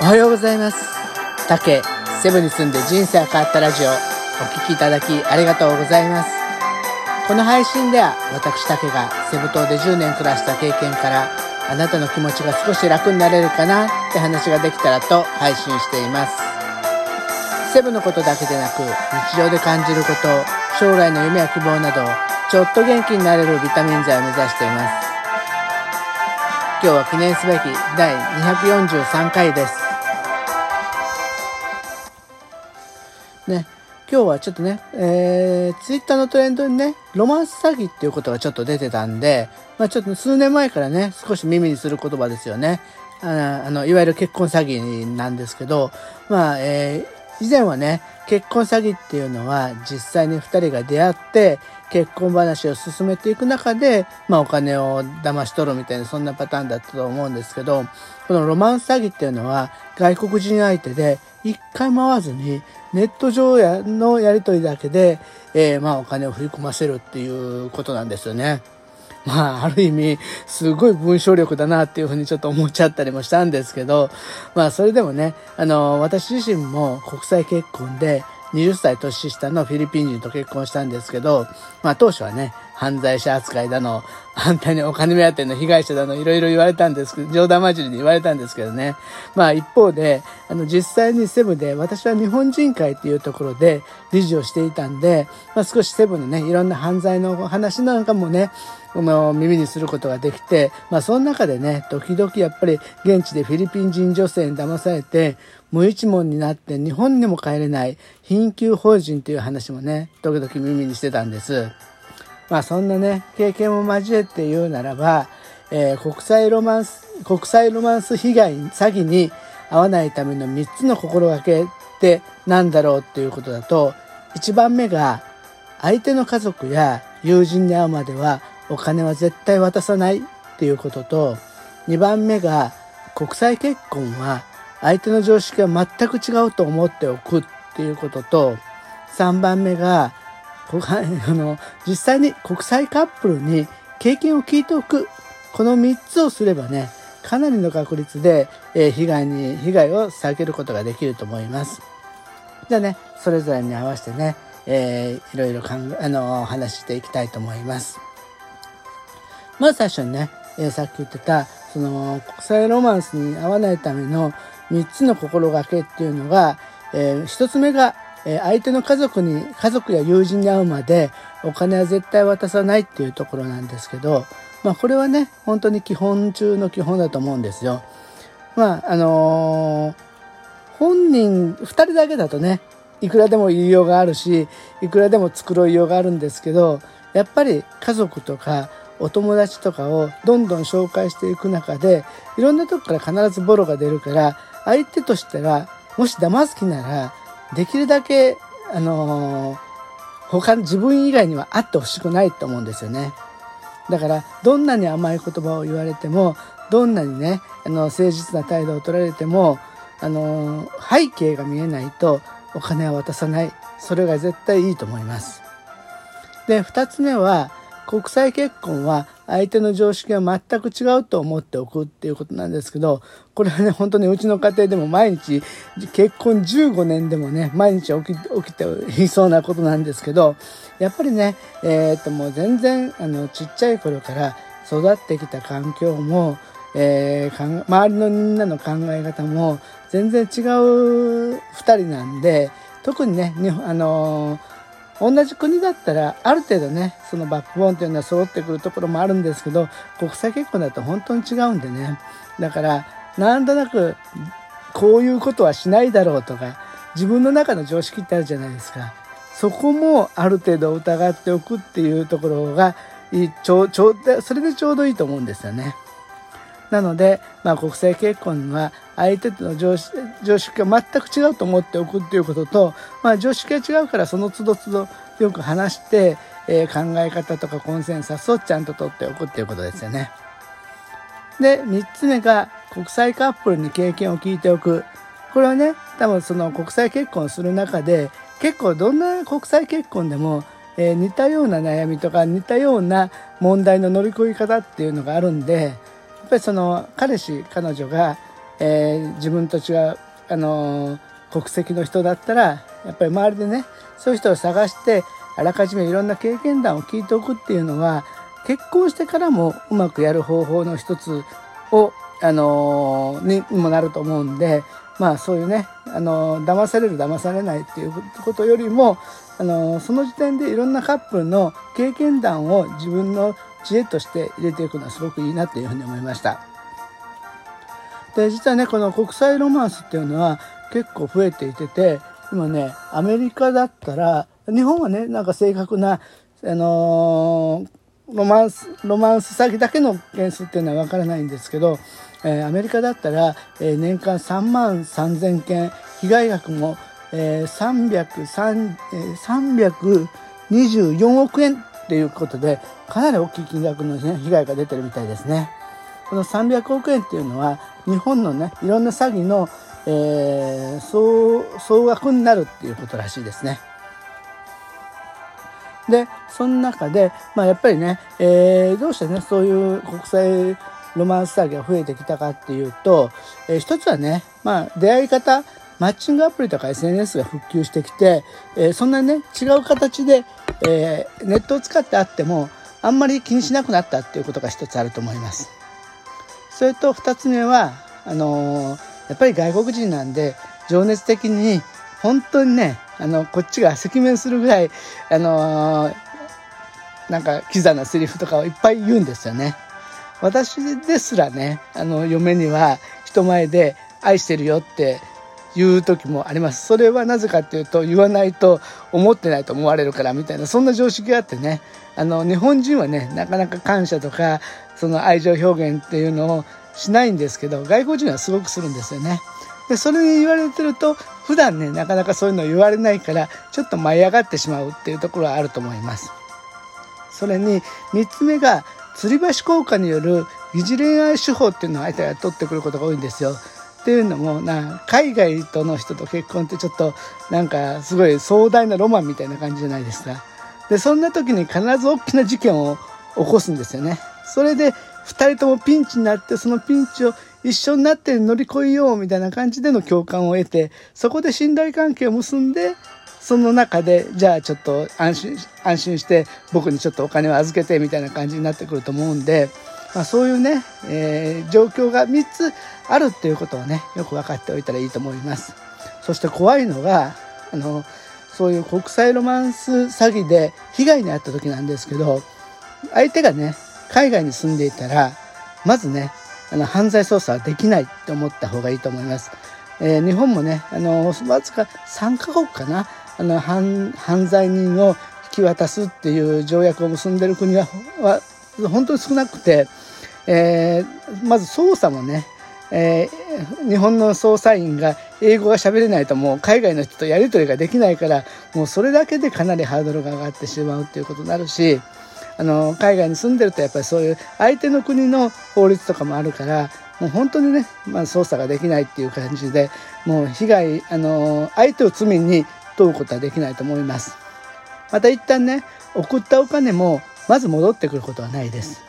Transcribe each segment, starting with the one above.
おはようございます。竹、セブに住んで人生が変わったラジオ、お聴きいただきありがとうございます。この配信では、私竹がセブ島で10年暮らした経験から、あなたの気持ちが少し楽になれるかなって話ができたらと配信しています。セブのことだけでなく、日常で感じること、将来の夢や希望など、ちょっと元気になれるビタミン剤を目指しています。今日は記念すべき第243回です。ね、今日はちょっとね、えー、ツイッターのトレンドにね、ロマンス詐欺っていうことがちょっと出てたんで、まあちょっと数年前からね、少し耳にする言葉ですよね。あの、いわゆる結婚詐欺なんですけど、まあ、えー、以前はね、結婚詐欺っていうのは実際に2人が出会って結婚話を進めていく中で、まあお金を騙し取るみたいなそんなパターンだったと思うんですけど、このロマンス詐欺っていうのは外国人相手で一回回わずにネット上やのやり取りだけで、えー、まあお金を振り込ませるっていうことなんですよね。まあ、ある意味、すごい文章力だなっていうふうにちょっと思っちゃったりもしたんですけど、まあ、それでもね、あの、私自身も国際結婚で、20歳年下のフィリピン人と結婚したんですけど、まあ当初はね、犯罪者扱いだの、反対にお金目当ての被害者だの、いろいろ言われたんですけど、冗談交じりに言われたんですけどね。まあ一方で、あの実際にセブで、私は日本人会っていうところで理事をしていたんで、まあ少しセブのね、いろんな犯罪の話なんかもね、耳にすることができて、まあその中でね、時々やっぱり現地でフィリピン人女性に騙されて、無一文になって日本にも帰れない貧窮法人という話もね、時々耳にしてたんです。まあそんなね、経験を交えて言うならば、えー、国際ロマンス、国際ロマンス被害、詐欺に遭わないための3つの心がけって何だろうっていうことだと、1番目が相手の家族や友人に会うまではお金は絶対渡さないっていうことと、2番目が国際結婚は相手の常識は全く違うと思っておくっていうことと、3番目が、あの、実際に国際カップルに経験を聞いておく。この3つをすればね、かなりの確率で、え、被害に、被害を避けることができると思います。じゃあね、それぞれに合わせてね、えー、いろいろ考え、あの、話していきたいと思います。まず最初にね、えー、さっき言ってた、その、国際ロマンスに合わないための3つの心がけっていうのが、えー、1つ目が、えー、相手の家族に、家族や友人に会うまでお金は絶対渡さないっていうところなんですけど、まあこれはね、本当に基本中の基本だと思うんですよ。まああのー、本人2人だけだとね、いくらでも言いようがあるし、いくらでも繕いようがあるんですけど、やっぱり家族とかお友達とかをどんどん紹介していく中で、いろんなとこから必ずボロが出るから、相手としては、もし騙す気なら、できるだけ、あのー、他自分以外には会ってほしくないと思うんですよね。だから、どんなに甘い言葉を言われても、どんなにね、あの、誠実な態度を取られても、あの、背景が見えないとお金は渡さない。それが絶対いいと思います。で、二つ目は、国際結婚は相手の常識が全く違うと思っておくっていうことなんですけど、これはね、本当にうちの家庭でも毎日、結婚15年でもね、毎日起き起きていそうなことなんですけど、やっぱりね、えー、っともう全然、あの、ちっちゃい頃から育ってきた環境も、えー、周りのみんなの考え方も全然違う二人なんで、特にね、あのー同じ国だったらある程度ねそのバックボーンというのは揃ってくるところもあるんですけど国際結婚だと本当に違うんでねだからなんとなくこういうことはしないだろうとか自分の中の常識ってあるじゃないですかそこもある程度疑っておくっていうところがちょちょそれでちょうどいいと思うんですよね。なので、まあ、国際結婚は相手との常識常識が全く違うと思っておくっていうことと、まあ、常識が違うからその都度都度よく話して、えー、考え方とかコンセンサスをちゃんと取っておくっていうことですよね。で、3つ目が国際カップルに経験を聞いておく。これはね、多分その国際結婚をする中で結構どんな国際結婚でもえー、似たような悩みとか似たような問題の乗り越え方っていうのがあるんでぱりその彼氏彼女が、えー、自分たちが、あの国籍の人だったらやっぱり周りでねそういう人を探してあらかじめいろんな経験談を聞いておくっていうのは結婚してからもうまくやる方法の一つを、あのににもなると思うんでまあそういうね、あの騙される騙されないっていうことよりも、あのその時点でいろんなカップルの経験談を自分の知恵として入れていくのはすごくいいなっていうふうに思いました。で実はねこの国際ロマンスっていうのは結構増えていてて今ねアメリカだったら日本はねなんか正確なあのー、ロマンスロマンス詐欺だけの件数っていうのは分からないんですけどえー、アメリカだったら、えー、年間3万3000件被害額も、えー、303、え324億円っていうことでかなり大きい金額の、ね、被害が出てるみたいですね。この300億円っていうのは日本のねいろんな詐欺の、えー、総総額になるっていうことらしいですね。でその中で、まあ、やっぱりね、えー、どうしてねそういう国際ロマンス詐欺が増えてきたかっていうと、えー、一つはね、まあ、出会い方マッチングアプリとか SNS が復旧してきて、えー、そんなにね違う形で、えー、ネットを使ってあってもあんまり気にしなくなったっていうことが一つあると思います。それと二つ目はあのー、やっぱり外国人なんで情熱的に本当にねあのこっちが赤面するぐらいあのなんかキザなセリフとかをいっぱい言うんですよね。私ですらね、あの、嫁には人前で愛してるよって言う時もあります。それはなぜかっていうと、言わないと思ってないと思われるからみたいな、そんな常識があってね、あの、日本人はね、なかなか感謝とか、その愛情表現っていうのをしないんですけど、外国人はすごくするんですよね。で、それに言われてると、普段ね、なかなかそういうの言われないから、ちょっと舞い上がってしまうっていうところはあると思います。それに、三つ目が、吊り橋効果による疑似恋愛手法っていうのを相手が取ってくることが多いんですよ。っていうのもな海外との人と結婚ってちょっとなんかすごい壮大なロマンみたいな感じじゃないですか。でそんな時に必ず大きな事件を起こすんですよね。それで2人ともピンチになってそのピンチを一緒になって乗り越えようみたいな感じでの共感を得てそこで信頼関係を結んでその中でじゃあちょっと安心安心して僕にちょっとお金を預けてみたいな感じになってくると思うんで、まあ、そういうね、えー、状況が3つあるっていうことをねよく分かっておいたらいいと思います。そして怖いのがあのそういう国際ロマンス詐欺で被害に遭った時なんですけど相手がね海外に住んでいたらまずねあの犯罪捜査はできないって思った方がいいと思います、えー、日本もねあのわずか3カ国かなあの犯犯罪人を引き渡すっていう条約を結んでる国は本当に少なくて、えー、まず捜査もね、えー、日本の捜査員が英語が喋れないともう海外の人とやり取りができないからもうそれだけでかなりハードルが上がってしまうっていうことになるしあの海外に住んでるとやっぱりそういう相手の国の法律とかもあるからもう本当にね、まあ、捜査ができないっていう感じでもう被害あの相手を罪に問うことはできないと思います。また一旦ね送ったお金もまず戻ってくることはないです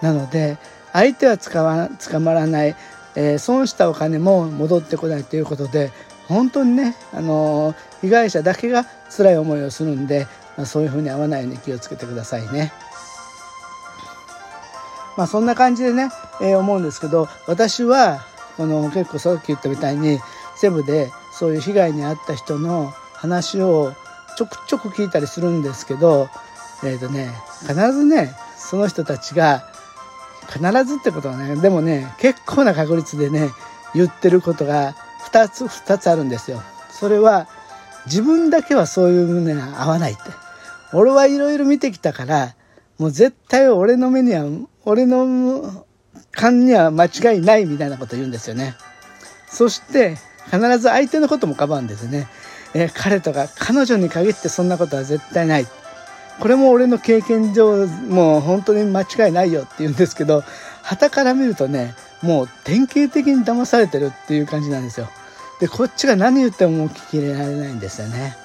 なので相手は使わ捕まらない、えー、損したお金も戻ってこないということで本当にね、あのー、被害者だけが辛い思いをするんで、まあ、そういうふうに合わないように気をつけてくださいね。まあそんな感じでね、えー、思うんですけど私はこの結構さっき言ったみたいにセブでそういう被害に遭った人の話をちょくちょく聞いたりするんですけど、えっ、ー、とね、必ずね、その人たちが、必ずってことはね、でもね、結構な確率でね、言ってることが2つ、2つあるんですよ。それは、自分だけはそういう胸が合わないって。俺はいろいろ見てきたから、もう絶対俺の目には、俺の勘には間違いないみたいなこと言うんですよね。そして、必ず相手のこともかばうんですね。えー、彼とか彼女に限ってそんなことは絶対ないって。これも俺の経験上、もう本当に間違いないよって言うんですけど、旗から見るとね、もう典型的に騙されてるっていう感じなんですよ。で、こっちが何言っても聞き入れられないんですよね。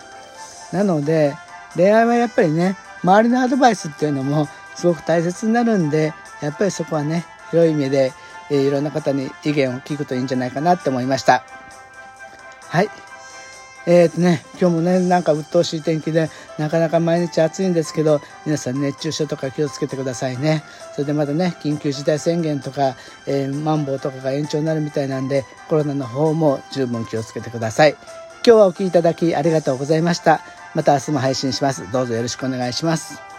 なので、恋愛はやっぱりね、周りのアドバイスっていうのもすごく大切になるんで、やっぱりそこはね、広い目で、いろんな方に意見を聞くといいんじゃないかなって思いましたはいえーとね、今日もね、なんか鬱陶しい天気で、なかなか毎日暑いんですけど、皆さん熱中症とか気をつけてくださいね。それでまたね、緊急事態宣言とか、えー、マンボウとかが延長になるみたいなんで、コロナの方も十分気をつけてください。今日はお聴きいただきありがとうございました。また明日も配信します。どうぞよろしくお願いします。